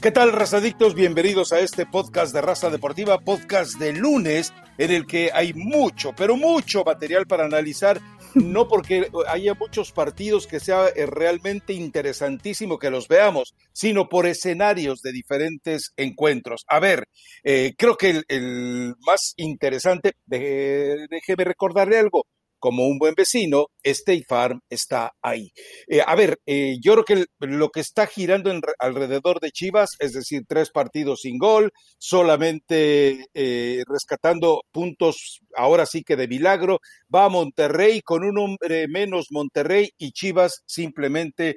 ¿Qué tal, razadictos? Bienvenidos a este podcast de Raza Deportiva, podcast de lunes, en el que hay mucho, pero mucho material para analizar, no porque haya muchos partidos que sea eh, realmente interesantísimo que los veamos, sino por escenarios de diferentes encuentros. A ver, eh, creo que el, más interesante, déjeme recordarle algo, como un buen vecino, State Farm está ahí. Eh, a ver, eh, yo creo que lo que está girando alrededor de Chivas, es decir, tres partidos sin gol, solamente eh, rescatando puntos, ahora sí que de milagro, va a Monterrey con un hombre menos Monterrey y Chivas simplemente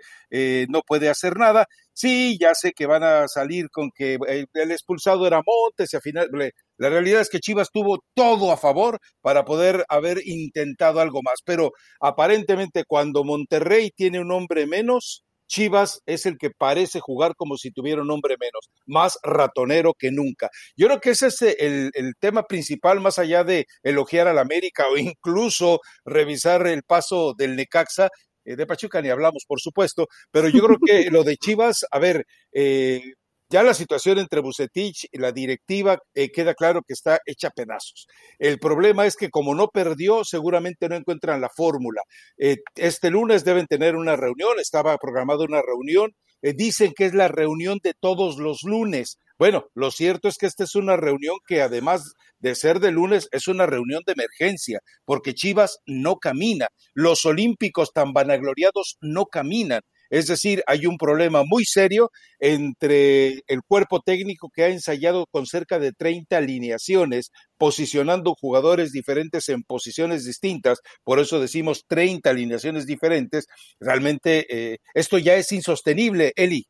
no puede hacer nada. Sí, ya sé que van a salir con que el expulsado era Montes y al final la realidad es que Chivas tuvo todo a favor para poder haber intentado algo más, pero aparentemente cuando Monterrey tiene un hombre menos, Chivas es el que parece jugar como si tuviera un hombre menos, más ratonero que nunca. Yo creo que ese es el, tema principal, más allá de elogiar al América o incluso revisar el paso del Necaxa. Eh, de Pachuca ni hablamos, por supuesto, pero yo creo que lo de Chivas, a ver, eh, ya la situación entre Bucetich y la directiva eh, queda claro que está hecha pedazos. El problema es que como no perdió, seguramente no encuentran la fórmula. Eh, este lunes deben tener una reunión, estaba programada una reunión, eh, dicen que es la reunión de todos los lunes. Bueno, lo cierto es que esta es una reunión que además de ser de lunes es una reunión de emergencia, porque Chivas no camina, los olímpicos tan vanagloriados no caminan. Es decir, hay un problema muy serio entre el cuerpo técnico que ha ensayado con cerca de 30 alineaciones, posicionando jugadores diferentes en posiciones distintas, por eso decimos 30 alineaciones diferentes. Realmente eh, esto ya es insostenible, Eli.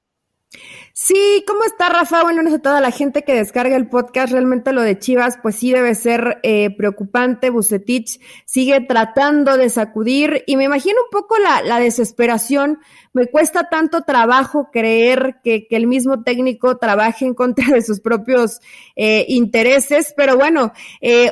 Sí, ¿cómo está Rafa? Bueno, a toda la gente que descarga el podcast. Realmente lo de Chivas, pues sí debe ser eh, preocupante. Bucetich sigue tratando de sacudir y me imagino un poco la, la desesperación. Me cuesta tanto trabajo creer que, que, el mismo técnico trabaje en contra de sus propios eh, intereses, pero bueno, eh,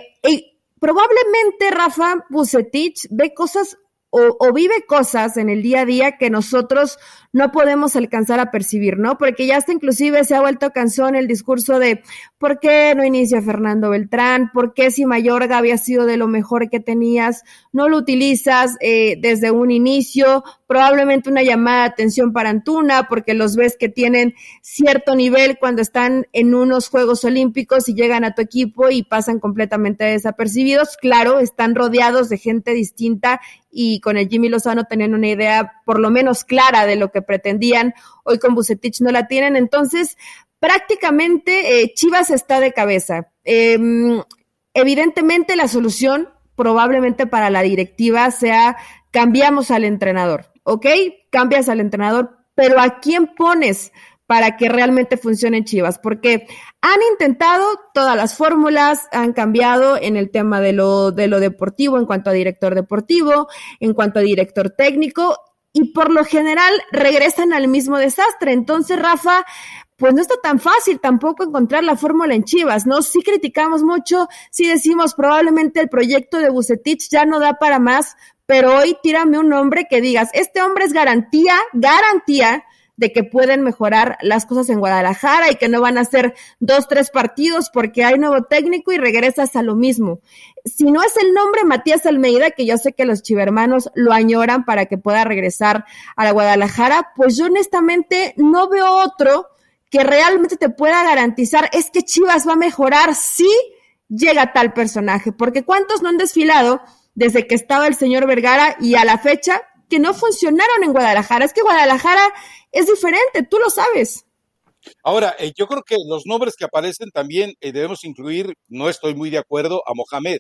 probablemente Rafa Bucetich ve cosas o, o, vive cosas en el día a día que nosotros no podemos alcanzar a percibir, ¿no? Porque ya hasta inclusive se ha vuelto canción el discurso de ¿por qué no inicia Fernando Beltrán? ¿Por qué si Mayorga había sido de lo mejor que tenías, no lo utilizas eh, desde un inicio? Probablemente una llamada de atención para Antuna, porque los ves que tienen cierto nivel cuando están en unos Juegos Olímpicos y llegan a tu equipo y pasan completamente desapercibidos. Claro, están rodeados de gente distinta y con el Jimmy Lozano tenían una idea por lo menos clara de lo que pretendían, hoy con Bucetich no la tienen, entonces prácticamente eh, Chivas está de cabeza. Em, evidentemente la solución probablemente para la directiva sea cambiamos al entrenador, ¿ok? Cambias al entrenador, pero ¿a quién pones para que realmente funcione Chivas? Porque han intentado todas las fórmulas, han cambiado en el tema de lo, de lo deportivo, en cuanto a director deportivo, en cuanto a director técnico, y por lo general regresan al mismo desastre. Entonces, Rafa, pues no está tan fácil tampoco encontrar la fórmula en Chivas, ¿no? Sí criticamos mucho, sí decimos probablemente el proyecto de Bucetich ya no da para más, pero hoy tírame un nombre que digas, este hombre es garantía, garantía de que pueden mejorar las cosas en Guadalajara y que no van a ser dos, tres partidos porque hay nuevo técnico y regresas a lo mismo. Si no es el nombre Matías Almeida, que yo sé que los chivermanos lo añoran para que pueda regresar a la Guadalajara, pues yo honestamente no veo otro que realmente te pueda garantizar es que Chivas va a mejorar si llega tal personaje, porque cuántos no han desfilado desde que estaba el señor Vergara y a la fecha que no funcionaron en Guadalajara. Es que Guadalajara es diferente, tú lo sabes. Ahora, eh, yo creo que los nombres que aparecen también eh, debemos incluir, no estoy muy de acuerdo, a Mohamed.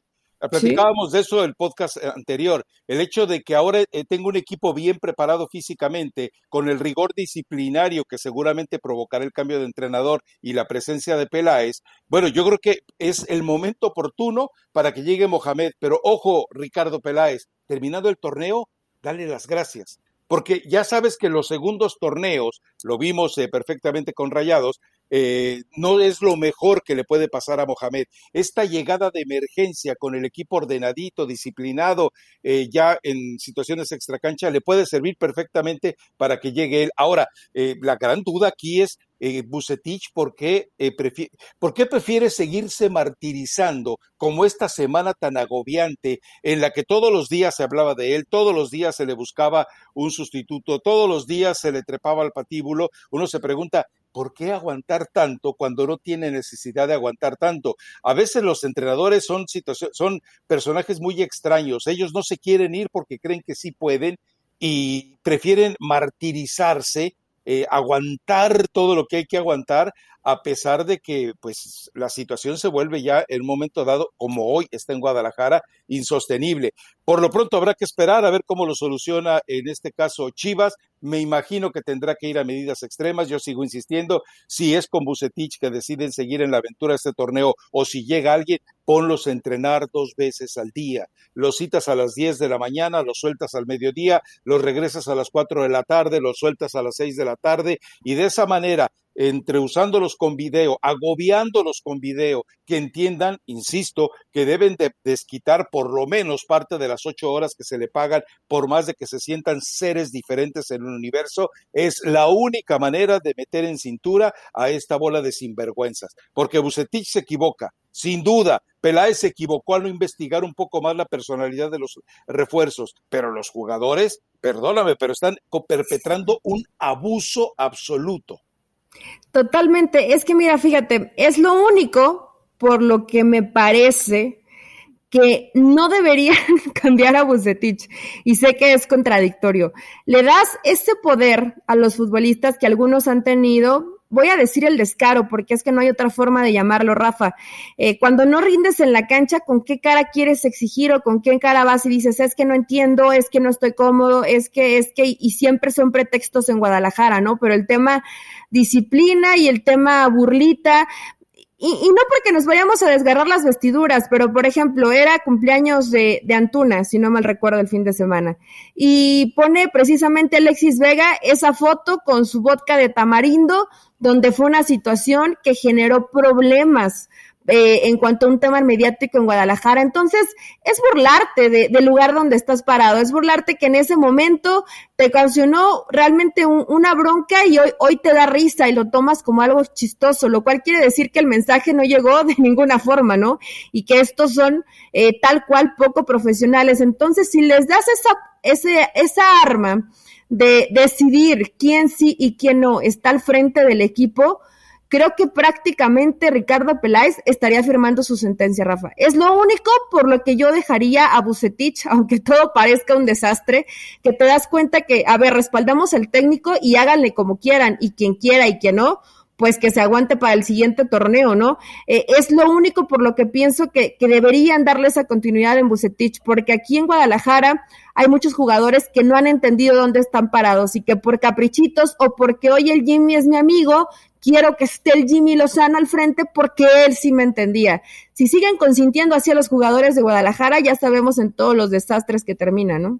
Platicábamos de eso el podcast eh, anterior, el hecho de que ahora tengo un equipo bien preparado físicamente, con el rigor disciplinario que seguramente provocará el cambio de entrenador y la presencia de Peláez. Bueno, yo creo que es el momento oportuno para que llegue Mohamed, pero ojo, Ricardo Peláez, terminado el torneo, dale las gracias porque ya sabes que los segundos torneos, lo vimos eh, perfectamente con Rayados, eh, no es lo mejor que le puede pasar a Mohamed. Esta llegada de emergencia con el equipo ordenadito, disciplinado, eh, ya en situaciones extracancha, le puede servir perfectamente para que llegue él. Ahora, eh, la gran duda aquí es eh, Bucetich, ¿por qué, prefiere, ¿por qué prefiere seguirse martirizando como esta semana tan agobiante en la que todos los días se hablaba de él, todos los días se le buscaba un sustituto, todos los días se le trepaba al patíbulo? Uno se pregunta, ¿por qué aguantar tanto cuando no tiene necesidad de aguantar tanto? A veces los entrenadores son, son personajes muy extraños, ellos no se quieren ir porque creen que sí pueden y prefieren martirizarse, eh, aguantar todo lo que hay que aguantar a pesar de que pues la situación se vuelve ya en un momento dado, como hoy está en Guadalajara, insostenible. Por lo pronto habrá que esperar a ver cómo lo soluciona en este caso Chivas. Me imagino que tendrá que ir a medidas extremas. Yo sigo insistiendo, si es con Bucetich que deciden seguir en la aventura de este torneo o si llega alguien, ponlos a entrenar dos veces al día. Los citas a las 10 de la mañana, los sueltas al mediodía, los regresas a las 4 de la tarde, los sueltas a las 6 de la tarde y de esa manera entre usándolos con video, agobiándolos con video, que entiendan, insisto, que deben de desquitar por lo menos parte de las ocho horas que se le pagan por más de que se sientan seres diferentes en el universo, es la única manera de meter en cintura a esta bola de sinvergüenzas. Porque Bucetich se equivoca, sin duda, Peláez se equivocó al no investigar un poco más la personalidad de los refuerzos, pero los jugadores, perdóname, pero están perpetrando un abuso absoluto. Totalmente. Es que mira, fíjate, es lo único por lo que me parece que no deberían cambiar a Bucetich. Y sé que es contradictorio. Le das ese poder a los futbolistas que algunos han tenido voy a decir el descaro, porque es que no hay otra forma de llamarlo, Rafa. Eh, cuando no rindes en la cancha, ¿con qué cara quieres exigir o con qué cara vas y dices, es que no entiendo, es que no estoy cómodo, es que, es que, y siempre son pretextos en Guadalajara, ¿no? Pero el tema disciplina y el tema burlita, y, y, no porque nos vayamos a desgarrar las vestiduras, pero por ejemplo, era cumpleaños de, de, Antuna, si no mal recuerdo, el fin de semana. Y pone precisamente Alexis Vega esa foto con su vodka de tamarindo, donde fue una situación que generó problemas eh, en cuanto a un tema mediático en Guadalajara. Entonces, es burlarte del lugar donde estás parado, es burlarte que en ese momento te ocasionó realmente una bronca y hoy, hoy te da risa y lo tomas como algo chistoso, lo cual quiere decir que el mensaje no llegó de ninguna forma, ¿no? Y que estos son eh, tal cual poco profesionales. Entonces, si les das esa, ese, esa arma de decidir quién sí y quién no está al frente del equipo, creo que prácticamente Ricardo Peláez estaría firmando su sentencia, Rafa. Es lo único por lo que yo dejaría a Bucetich, aunque todo parezca un desastre, que te das cuenta que, a ver, respaldamos al técnico y háganle como quieran, y quien quiera y quien no, pues que se aguante para el siguiente torneo, ¿no? Eh, es lo único por lo que pienso que, que deberían darle esa continuidad en Bucetich, porque aquí en Guadalajara hay muchos jugadores que no han entendido dónde están parados y que por caprichitos o porque hoy el Jimmy es mi amigo, quiero que esté el Jimmy Lozano al frente porque él sí me entendía. Si siguen consintiendo así a los jugadores de Guadalajara, ya sabemos en todos los desastres que terminan, ¿no?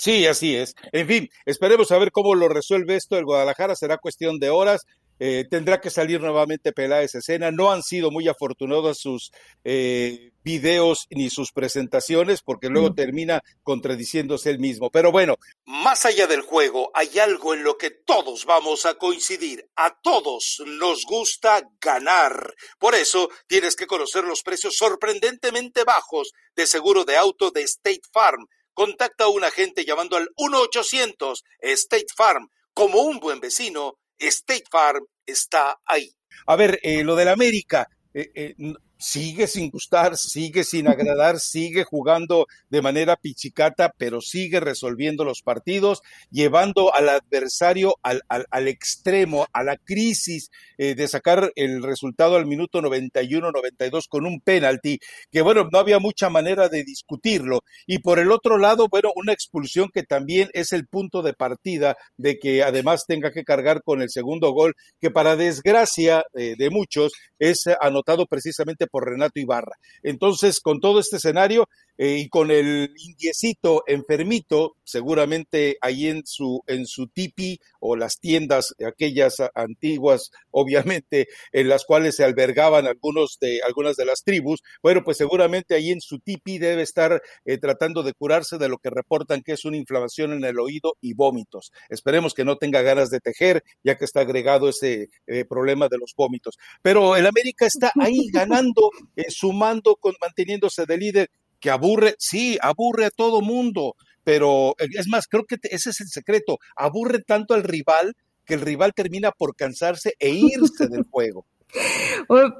Sí, así es. En fin, esperemos a ver cómo lo resuelve esto el Guadalajara. Será cuestión de horas. Eh, tendrá que salir nuevamente Peláez escena. No han sido muy afortunados sus eh, videos ni sus presentaciones porque luego mm. termina contradiciéndose él mismo. Pero bueno, más allá del juego, hay algo en lo que todos vamos a coincidir. A todos nos gusta ganar. Por eso tienes que conocer los precios sorprendentemente bajos de seguro de auto de State Farm. Contacta a un agente llamando al 1-800 State Farm. Como un buen vecino, State Farm está ahí. A ver, eh, lo del América, eh, eh, sigue sin gustar, sigue sin agradar, sigue jugando de manera pichicata, pero sigue resolviendo los partidos, llevando al adversario al, al, extremo, a la crisis eh, de sacar el resultado al minuto 91-92 con un penalti, que bueno, no había mucha manera de discutirlo. Y por el otro lado, bueno, una expulsión que también es el punto de partida de que además tenga que cargar con el segundo gol, que para desgracia eh, de muchos es anotado precisamente por Renato Ibarra. Entonces, con todo este escenario, eh, y con el indiecito enfermito, seguramente ahí en su, en su tipi o las tiendas, aquellas antiguas, obviamente, en las cuales se albergaban algunos de, algunas de las tribus, bueno, pues seguramente ahí en su tipi debe estar eh, tratando de curarse de lo que reportan que es una inflamación en el oído y vómitos. Esperemos que no tenga ganas de tejer, ya que está agregado ese eh, problema de los vómitos. Pero el América está ahí ganando, sumando, con, manteniéndose de líder que aburre, sí, aburre a todo mundo, pero eh, es más, creo que ese es el secreto, aburre tanto al rival que el rival termina por cansarse e irse del juego.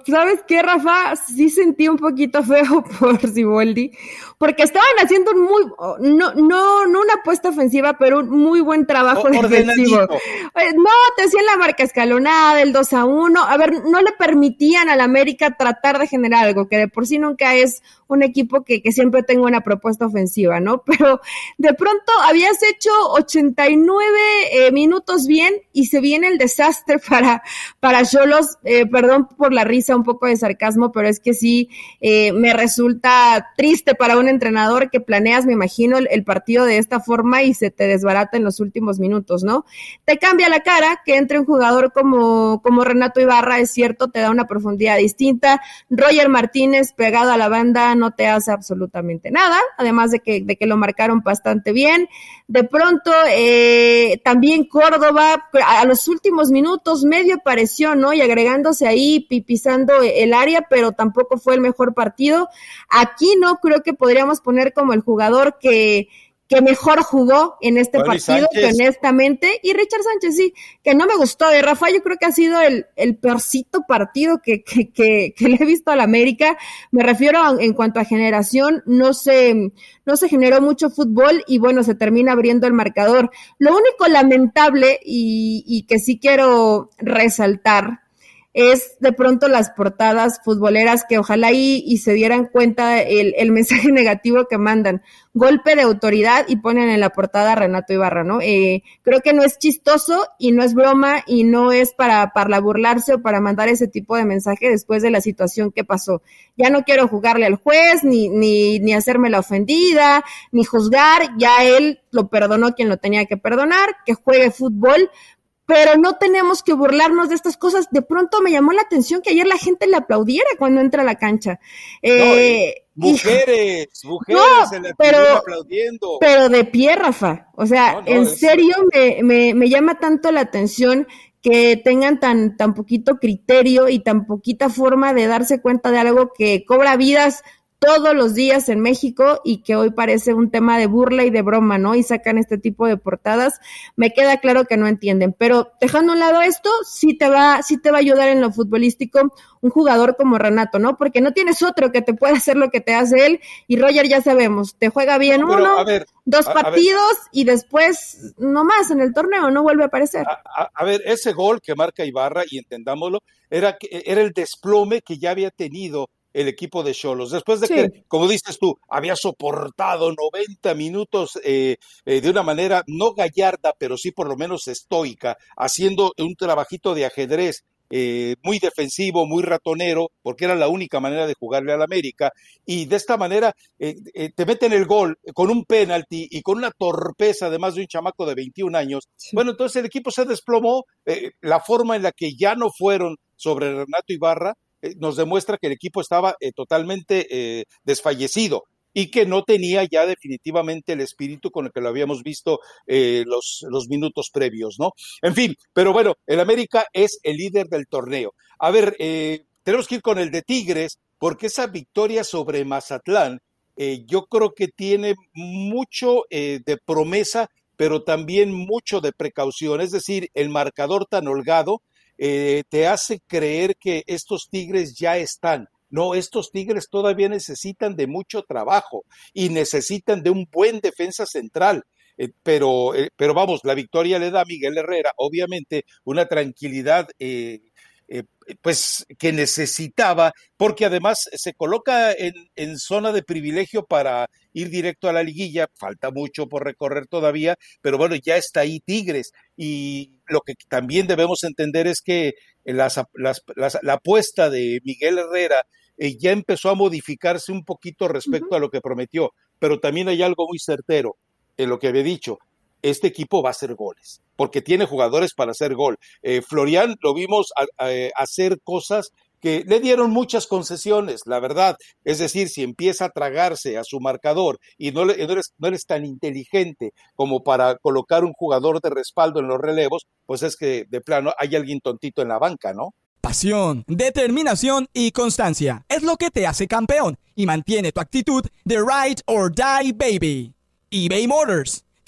¿Sabes qué, Rafa? Sí sentí un poquito feo por Siboldi, porque estaban haciendo un muy, no, no, no una apuesta ofensiva, pero un muy buen trabajo defensivo. Eh, no, te hacían la marca escalonada, el 2 a 1. A ver, no le permitían al América tratar de generar algo, que de por sí nunca es un equipo que, que siempre tenga una propuesta ofensiva, ¿no? Pero de pronto habías hecho 89 eh, minutos bien y se viene el desastre para, para Cholos, eh, perdón por la risa, un poco de sarcasmo, pero es que sí eh, me resulta triste para un entrenador que planeas, me imagino, el, partido de esta forma y se te desbarata en los últimos minutos, ¿no? Te cambia la cara que entre un jugador como, como Renato Ibarra, es cierto, te da una profundidad distinta. Roger Martínez pegado a la banda no te hace absolutamente nada, además de que, de que lo marcaron bastante bien. De pronto, eh, también Córdoba, a los últimos minutos medio apareció, ¿no? Y agregándose ahí, pisando el área, pero tampoco fue el mejor partido. Aquí no creo que podríamos poner como el jugador que, que mejor jugó en este partido, honestamente, y Richard Sánchez sí, que no me gustó de Rafa, yo creo que ha sido el, el peorcito partido que, que, que, le he visto al América, me refiero en cuanto a generación, no se, no se generó mucho fútbol y bueno, se termina abriendo el marcador. Lo único lamentable y, y que sí quiero resaltar, es de pronto las portadas futboleras que ojalá y, y se dieran cuenta el, el, mensaje negativo que mandan. Golpe de autoridad y ponen en la portada Renato Ibarra, ¿no? Eh, creo que no es chistoso y no es broma y no es para, para burlarse o para mandar ese tipo de mensaje después de la situación que pasó. Ya no quiero jugarle al juez, ni, ni, ni hacerme la ofendida, ni juzgar, ya él lo perdonó quien lo tenía que perdonar, que juegue fútbol, pero no tenemos que burlarnos de estas cosas. De pronto me llamó la atención que ayer la gente le aplaudiera cuando entra a la cancha. Eh, mujeres, mujeres en la pero, aplaudiendo. Pero de pie, Rafa. O sea, en serio me, me, me llama tanto la atención que tengan tan, tan poquito criterio y tan poquita forma de darse cuenta de algo que cobra vidas todos los días en México y que hoy parece un tema de burla y de broma, ¿no? Y sacan este tipo de portadas, me queda claro que no entienden. Pero dejando a un lado esto, sí te va, sí te va a ayudar en lo futbolístico un jugador como Renato, ¿no? Porque no tienes otro que te pueda hacer lo que te hace él. Y Roger ya sabemos, te juega bien uno, dos partidos y después no más en el torneo, no vuelve a aparecer. A, ver, ese gol que marca Ibarra, y entendámoslo, era, era el desplome que ya había tenido el equipo de Cholos. Después de que, como dices tú, había soportado 90 minutos eh, eh, de una manera no gallarda, pero sí por lo menos estoica, haciendo un trabajito de ajedrez eh, muy defensivo, muy ratonero, porque era la única manera de jugarle al América, y de esta manera te meten el gol con un penalti y con una torpeza, además de un chamaco de 21 años. Bueno, entonces el equipo se desplomó, la forma en la que ya no fueron sobre Renato Ibarra, nos demuestra que el equipo estaba eh, totalmente eh, desfallecido y que no tenía ya definitivamente el espíritu con el que lo habíamos visto los minutos previos, ¿no? En fin, pero bueno, el América es el líder del torneo. A ver, tenemos que ir con el de Tigres, porque esa victoria sobre Mazatlán, yo creo que tiene mucho de promesa, pero también mucho de precaución, es decir, el marcador tan holgado eh, te hace creer que estos Tigres ya están. No, estos Tigres todavía necesitan de mucho trabajo y necesitan de un buen defensa central. Eh, pero, eh, pero vamos, la victoria le da a Miguel Herrera, obviamente, una tranquilidad pues que necesitaba, porque además se coloca en, en, zona de privilegio para ir directo a la liguilla, falta mucho por recorrer todavía, pero bueno, ya está ahí Tigres. Y lo que también debemos entender es que las, las, la apuesta de Miguel Herrera eh, ya empezó a modificarse un poquito respecto a lo que prometió, pero también hay algo muy certero en lo que había dicho. Este equipo va a hacer goles, porque tiene jugadores para hacer gol. Eh, Florian lo vimos hacer cosas que le dieron muchas concesiones, la verdad. Es decir, si empieza a tragarse a su marcador y no, eres, no eres tan inteligente como para colocar un jugador de respaldo en los relevos, pues es que de plano hay alguien tontito en la banca, ¿no? Pasión, determinación y constancia es lo que te hace campeón y mantiene tu actitud de ride or die baby. eBay Motors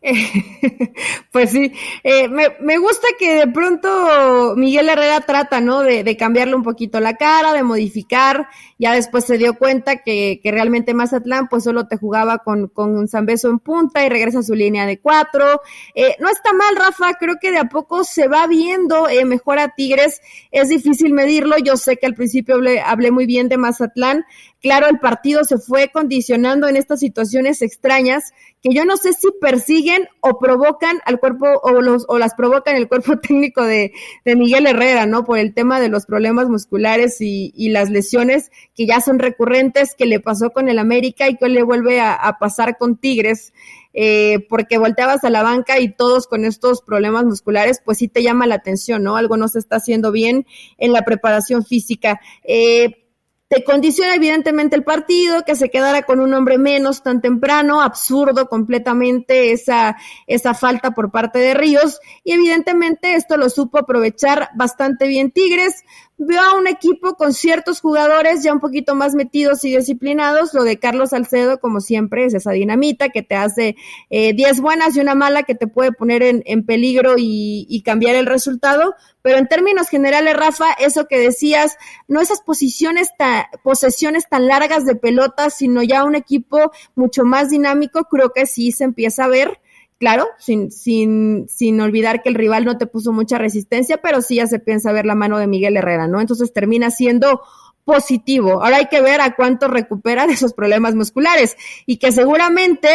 pues sí, eh, me, gusta que de pronto Miguel Herrera trata, ¿no? De, cambiarle un poquito la cara, de modificar. Ya después se dio cuenta que, que realmente Mazatlán, pues solo te jugaba con, con un Beso en punta y regresa a su línea de cuatro. Eh, no está mal, Rafa, creo que de a poco se va viendo eh, mejor a Tigres. Es difícil medirlo. Yo sé que al principio hablé, hablé muy bien de Mazatlán. Claro, el partido se fue condicionando en estas situaciones extrañas que yo no sé si persiguen o provocan al cuerpo o, los, o las provocan el cuerpo técnico de, de Miguel Herrera, ¿no? Por el tema de los problemas musculares y, y, las lesiones que ya son recurrentes, que le pasó con el América y que le vuelve a, a pasar con Tigres. Eh, porque volteabas a la banca y todos con estos problemas musculares, pues sí te llama la atención, ¿no? Algo no se está haciendo bien en la preparación física. Eh, te condiciona evidentemente el partido, que se quedara con un hombre menos tan temprano, absurdo completamente esa, esa falta por parte de Ríos, y evidentemente esto lo supo aprovechar bastante bien Tigres, veo a un equipo con ciertos jugadores ya un poquito más metidos y disciplinados. Lo de Carlos Salcedo, como siempre, es esa dinamita que te hace 10 eh, buenas y una mala que te puede poner en, en peligro y, y, cambiar el resultado. Pero en términos generales, Rafa, eso que decías, no esas posiciones tan, posesiones tan largas de pelotas, sino ya un equipo mucho más dinámico, creo que sí se empieza a ver claro, sin, sin, sin olvidar que el rival no te puso mucha resistencia, pero sí ya se piensa ver la mano de Miguel Herrera, ¿no? Entonces termina siendo positivo. Ahora hay que ver a cuánto recupera de esos problemas musculares y que seguramente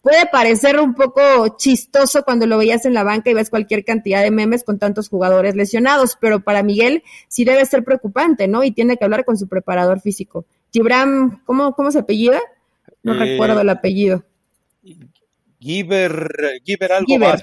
puede parecer un poco chistoso cuando lo veías en la banca y ves cualquier cantidad de memes con tantos jugadores lesionados, pero para Miguel sí debe ser preocupante, ¿no? Y tiene que hablar con su preparador físico. Gibran, ¿cómo, cómo se apellida? No eh, recuerdo el apellido. Giver, Giver algo más.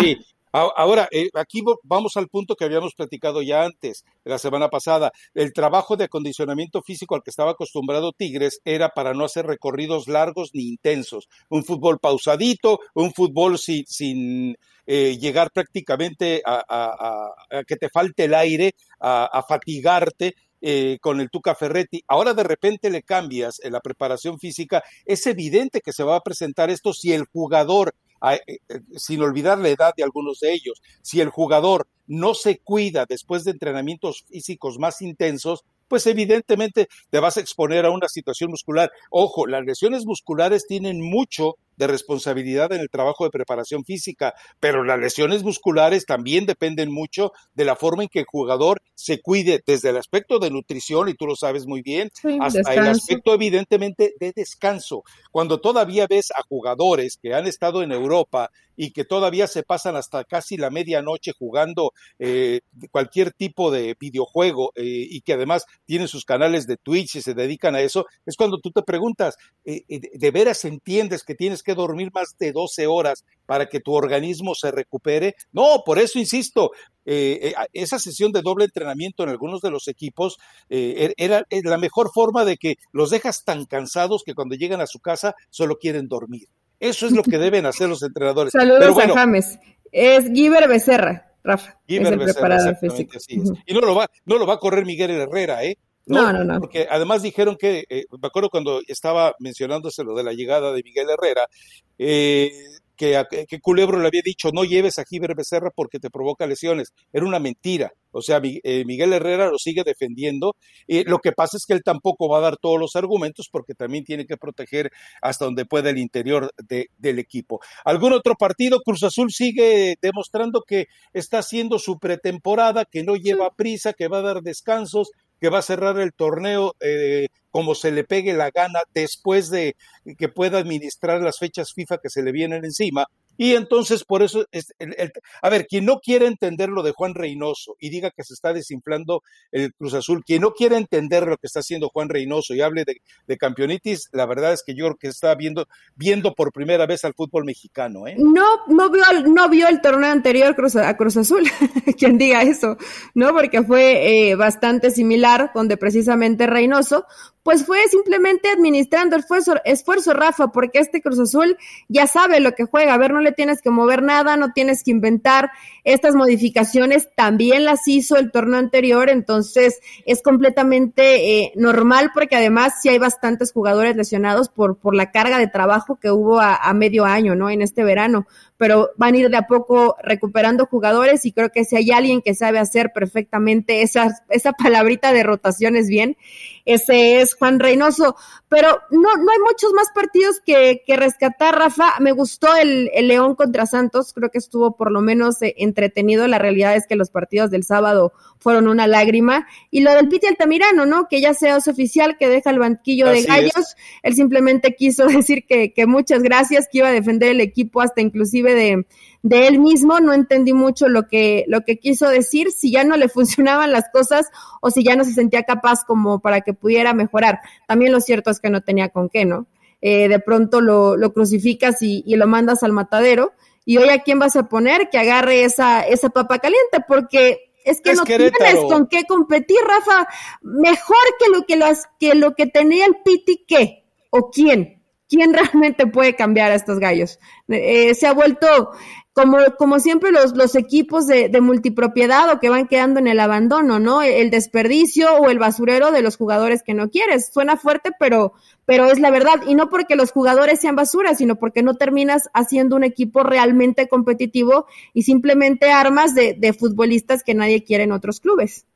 Sí. Ahora, eh, aquí vamos al punto que habíamos platicado ya antes, la semana pasada. El trabajo de acondicionamiento físico al que estaba acostumbrado Tigres era para no hacer recorridos largos ni intensos. Un fútbol pausadito, un fútbol sin, sin eh, llegar prácticamente a, que te falte el aire, a fatigarte eh, con el Tuca Ferretti, ahora de repente le cambias en la preparación física, es evidente que se va a presentar esto si el jugador, ah, eh, eh, sin olvidar la edad de algunos de ellos, si el jugador no se cuida después de entrenamientos físicos más intensos, pues evidentemente te vas a exponer a una situación muscular. Ojo, las lesiones musculares tienen mucho de responsabilidad en el trabajo de preparación física, pero las lesiones musculares también dependen mucho de la forma en que el jugador se cuide desde el aspecto de nutrición, y tú lo sabes muy bien, hasta el aspecto evidentemente de descanso. Cuando todavía ves a jugadores que han estado en Europa y que todavía se pasan hasta casi la medianoche jugando eh, cualquier tipo de videojuego eh, y que además tienen sus canales de Twitch y se dedican a eso, es cuando tú te preguntas, eh, ¿de veras entiendes que tienes que que dormir más de 12 horas para que tu organismo se recupere. No, por eso insisto, eh, eh, esa sesión de doble entrenamiento en algunos de los equipos eh, er, era, la mejor forma de que los dejas tan cansados que cuando llegan a su casa solo quieren dormir. Eso es lo que deben hacer los entrenadores. Saludos a James. Es Giver Becerra. Rafa. es el preparador físico. Y no lo va, no lo va a correr Miguel Herrera, ¿eh? No, no, no. Porque además dijeron que, eh, me acuerdo cuando estaba mencionándose lo de la llegada de Miguel Herrera, eh, que, que, Culebro le había dicho no lleves a Giver Becerra porque te provoca lesiones. Era una mentira. O sea, eh, Miguel Herrera lo sigue defendiendo. y lo que pasa es que él tampoco va a dar todos los argumentos porque también tiene que proteger hasta donde pueda el interior del equipo. ¿Algún otro partido? Cruz Azul sigue demostrando que está haciendo su pretemporada, que no lleva prisa, que va a dar descansos, que va a cerrar el torneo eh, como se le pegue la gana después de que pueda administrar las fechas FIFA que se le vienen encima y entonces, por eso, a ver, quien no quiere entender lo de Juan Reynoso y diga que se está desinflando el Cruz Azul, quien no quiere entender lo que está haciendo Juan Reynoso y hable de, campeonitis, la verdad es que yo creo que está viendo, viendo por primera vez al fútbol mexicano. ¿eh? No, no vio, no vio el torneo anterior a Cruz Azul, quien diga eso, ¿no? Porque fue eh, bastante similar, donde precisamente Reynoso pues fue simplemente administrando esfuerzo, esfuerzo, Rafa, porque este Cruz Azul ya sabe lo que juega. A ver, no le tienes que mover nada, no tienes que inventar. Estas modificaciones también las hizo el torneo anterior, entonces es completamente eh, normal porque además sí hay bastantes jugadores lesionados por, por la carga de trabajo que hubo a, a medio año, ¿no? En este verano pero van a ir de a poco recuperando jugadores y creo que si hay alguien que sabe hacer perfectamente esa, esa palabrita de rotaciones bien, ese es Juan Reynoso. Pero no, no hay muchos más partidos que, que rescatar, Rafa. Me gustó el, el, León contra Santos, creo que estuvo por lo menos eh, entretenido. La realidad es que los partidos del sábado fueron una lágrima. Y lo del Piti Altamirano, ¿no? Que ya sea oficial, que deja el banquillo de gallos. Él simplemente quiso decir que, que muchas gracias, que iba a defender el equipo hasta inclusive de, él mismo, no entendí mucho lo que, lo que quiso decir, si ya no le funcionaban las cosas o si ya no se sentía capaz como para que pudiera mejorar. También lo cierto es que no tenía con qué, ¿no? Eh, de pronto lo, lo crucificas y, lo mandas al matadero. Y hoy a quién vas a poner que agarre esa, esa papa caliente, porque es que no tienes con qué competir, Rafa. Mejor que lo que, los, que lo que tenía el Piti, ¿qué? ¿O quién? ¿Quién realmente puede cambiar a estos gallos? Eh, se ha vuelto como, como siempre los, equipos de, de, multipropiedad o que van quedando en el abandono, ¿no? El desperdicio o el basurero de los jugadores que no quieres. Suena fuerte, pero, pero es la verdad. Y no porque los jugadores sean basura, sino porque no terminas haciendo un equipo realmente competitivo y simplemente armas de, de futbolistas que nadie quiere en otros clubes.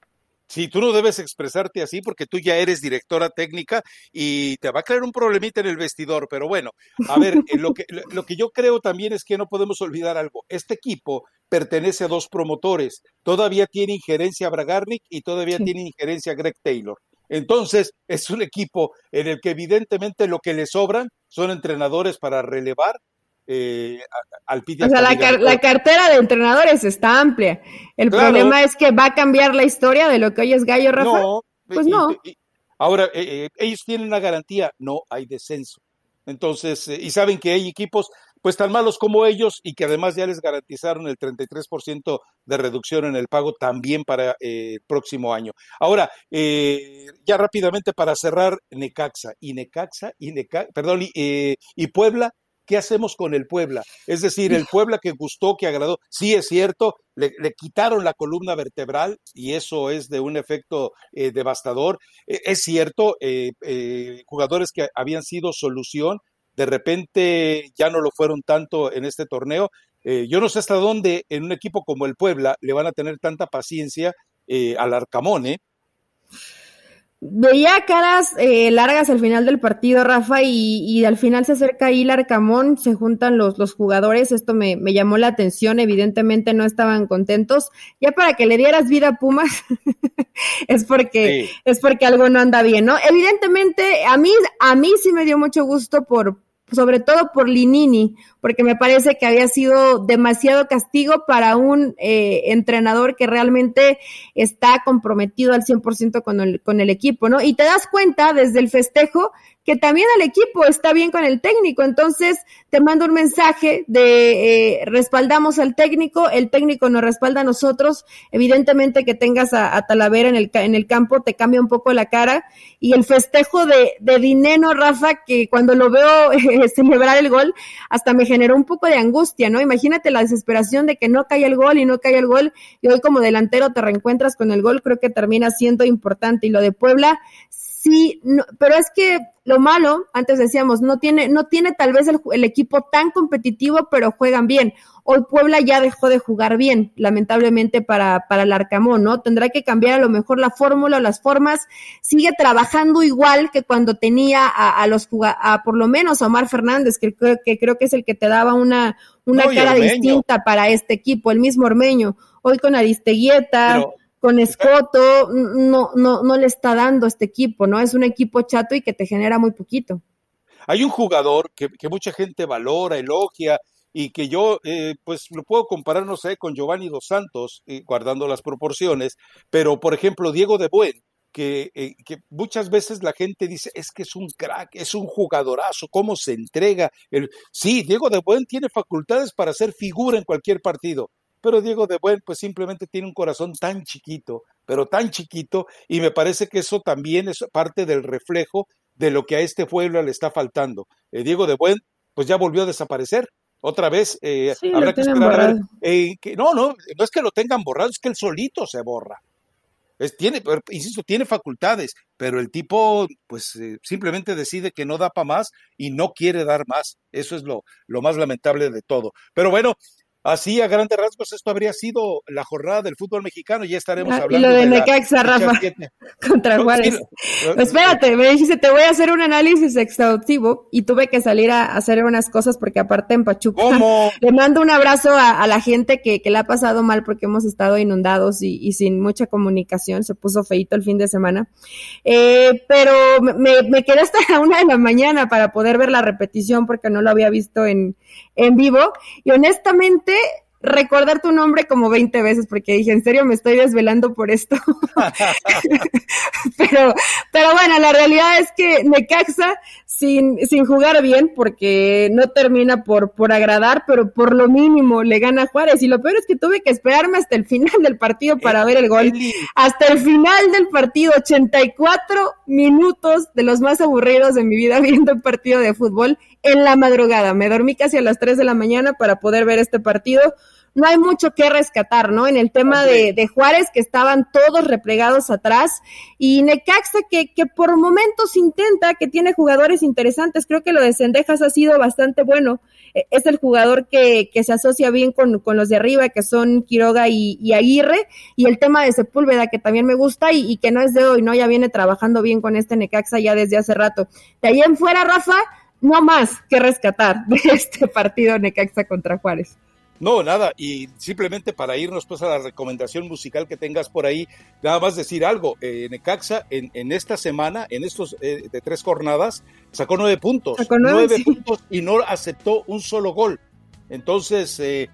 Sí, tú no debes expresarte así porque tú ya eres directora técnica y te va a crear un problemita en el vestidor. Pero bueno, a ver, eh, lo, que, lo que yo creo también es que no podemos olvidar algo. Este equipo pertenece a dos promotores. Todavía tiene injerencia Bragarnik y todavía tiene injerencia Greg Taylor. Entonces, es un equipo en el que evidentemente lo que le sobran son entrenadores para relevar eh, al O sea, la, cartera de entrenadores está amplia. El problema es que va a cambiar la historia de lo que hoy es Gallo Rafa. No, pues no. ahora, eh, eh, ellos tienen una garantía, no hay descenso. Entonces, y saben que hay equipos pues tan malos como ellos y que además ya les garantizaron el 33% de reducción en el pago también para el próximo año. Ahora, ya rápidamente para cerrar, Necaxa y Necaxa y Necaxa, perdón, y Puebla ¿Qué hacemos con el Puebla? Es decir, el Puebla que gustó, que agradó, sí es cierto, le, quitaron la columna vertebral y eso es de un efecto eh, devastador. E, es cierto, eh, eh, jugadores que habían sido solución, de repente ya no lo fueron tanto en este torneo. yo no sé hasta dónde en un equipo como el Puebla le van a tener tanta paciencia al Arcamón, ¿eh? Veía caras eh, largas al final del partido, Rafa, y, y, al final se acerca ahí Arcamón, se juntan los, los jugadores, esto me, me, llamó la atención, evidentemente no estaban contentos. Ya para que le dieras vida a Pumas, es porque, es porque algo no anda bien, ¿no? Evidentemente, a mí, a mí sí me dio mucho gusto por, sobre todo por Linini, porque me parece que había sido demasiado castigo para un eh, entrenador que realmente está comprometido al 100% con el, con el equipo, ¿no? Y te das cuenta desde el festejo que también al equipo está bien con el técnico. Entonces, te mando un mensaje de eh, respaldamos al técnico, el técnico nos respalda a nosotros. Evidentemente que tengas a, Talavera en el, en el campo te cambia un poco la cara. Y el festejo de, de Dineno, Rafa, que cuando lo veo eh, celebrar el gol, hasta me generó un poco de angustia, ¿no? Imagínate la desesperación de que no cae el gol y no cae el gol. Y hoy como delantero te reencuentras con el gol, creo que termina siendo importante. Y lo de Puebla, sí, no, pero es que lo malo, antes decíamos, no tiene, no tiene tal vez el, equipo tan competitivo, pero juegan bien. Hoy Puebla ya dejó de jugar bien, lamentablemente para, para el Arcamón, ¿no? Tendrá que cambiar a lo mejor la fórmula o las formas. Sigue trabajando igual que cuando tenía a, los a por lo menos a Omar Fernández, que, que creo que es el que te daba una, una cara distinta para este equipo, el mismo Ormeño. Hoy con Aristeguieta con Escoto no, no, no le está dando este equipo, ¿no? Es un equipo chato y que te genera muy poquito. Hay un jugador que, mucha gente valora, elogia, y que yo, eh, pues lo puedo comparar, no sé, con Giovanni Dos Santos, eh, guardando las proporciones, pero por ejemplo, Diego de Buen, que, eh, que, muchas veces la gente dice, es que es un crack, es un jugadorazo, cómo se entrega. El... Sí, Diego de Buen tiene facultades para hacer figura en cualquier partido, pero Diego de Buen pues simplemente tiene un corazón tan chiquito, pero tan chiquito, y me parece que eso también es parte del reflejo de lo que a este pueblo le está faltando. Eh, Diego de Buen pues ya volvió a desaparecer. Otra vez eh, habrá que esperar a ver. Eh, que, no, no, no es que lo tengan borrado, es que él solito se borra. Es, tiene, insisto, tiene facultades, pero el tipo, pues, simplemente decide que no da para más y no quiere dar más. Eso es lo, lo más lamentable de todo. Pero bueno, Así, a grandes rasgos, esto habría sido la jornada del fútbol mexicano. Ya estaremos hablando. Ah, y lo de, Necaxa, Rafa, contra Juárez. espérate, me dijiste, te voy a hacer un análisis exhaustivo y tuve que salir a hacer unas cosas porque aparte en Pachuca le mando un abrazo a, la gente que, que le ha pasado mal porque hemos estado inundados y, y, sin mucha comunicación. Se puso feito el fin de semana. Eh, pero me, me quedé hasta la una de la mañana para poder ver la repetición porque no lo había visto en, en vivo. Y honestamente, recordar tu nombre como 20 veces porque dije, en serio me estoy desvelando por esto. pero, pero bueno, la realidad es que Necaxa, sin, sin jugar bien, porque no termina por, por agradar, pero por lo mínimo le gana a Juárez. Y lo peor es que tuve que esperarme hasta el final del partido para ver el gol. Hasta el final del partido, 84 minutos de los más aburridos de mi vida viendo un partido de fútbol en la madrugada. Me dormí casi a las 3 de la mañana para poder ver este partido. No hay mucho que rescatar, ¿no? En el tema de, de Juárez, que estaban todos replegados atrás, y Necaxa, que, que por momentos intenta, que tiene jugadores interesantes. Creo que lo de Cendejas ha sido bastante bueno. E, es el jugador que, que se asocia bien con, con, los de arriba, que son Quiroga y, Aguirre, y el tema de Sepúlveda, que también me gusta y, y que no es de hoy, ¿no? Ya viene trabajando bien con este Necaxa ya desde hace rato. De ahí en fuera, Rafa, no más que rescatar de este partido Necaxa contra Juárez. No, nada, y simplemente para irnos pues a la recomendación musical que tengas por ahí, nada más decir algo, eh, Necaxa en, en, esta semana, en estos eh, de tres jornadas, sacó nueve puntos, nueve, puntos y no aceptó un solo gol. Entonces, eh,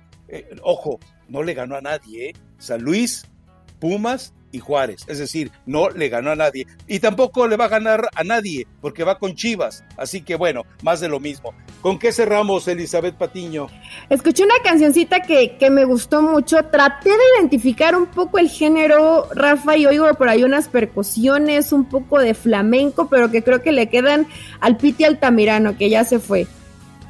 ojo, no le ganó a nadie, San Luis, Pumas y Juárez. Es decir, no le ganó a nadie. Y tampoco le va a ganar a nadie porque va con Chivas. Así que bueno, más de lo mismo. ¿Con qué cerramos, Elizabeth Patiño? Escuché una cancioncita que, que me gustó mucho. Traté de identificar un poco el género, Rafa, y oigo por ahí unas percusiones, un poco de flamenco, pero que creo que le quedan al Piti Altamirano, que ya se fue.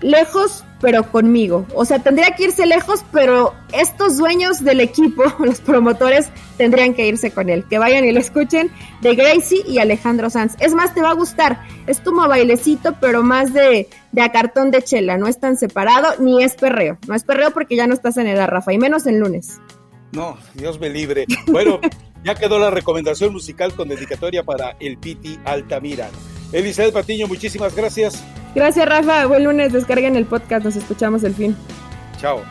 Lejos pero conmigo. O sea, tendría que irse lejos, pero estos dueños del equipo, los promotores, tendrían que irse con él. Que vayan y lo escuchen de Gracie y Alejandro Sanz. Es más, te va a gustar. Es como bailecito, pero más de, de a cartón de chela. No es tan separado, ni es perreo. No es perreo porque ya no estás en edad, Rafa, y menos en lunes. No, Dios me libre. Bueno, ya quedó la recomendación musical con dedicatoria para el Piti Altamira. Elizabeth Patiño, muchísimas gracias. Gracias, Rafa. Buen lunes. Descarguen el podcast. Nos escuchamos el fin. Chao.